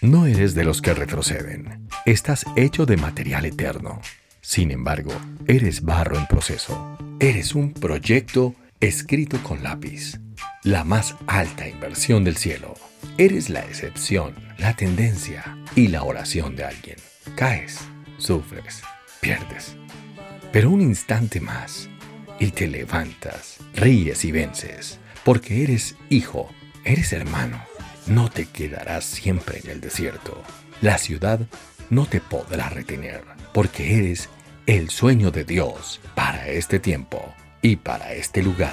No eres de los que retroceden. Estás hecho de material eterno. Sin embargo, eres barro en proceso. Eres un proyecto escrito con lápiz. La más alta inversión del cielo. Eres la excepción, la tendencia y la oración de alguien. Caes, sufres, pierdes. Pero un instante más y te levantas, ríes y vences, porque eres hijo, eres hermano. No te quedarás siempre en el desierto. La ciudad no te podrá retener, porque eres el sueño de Dios para este tiempo y para este lugar.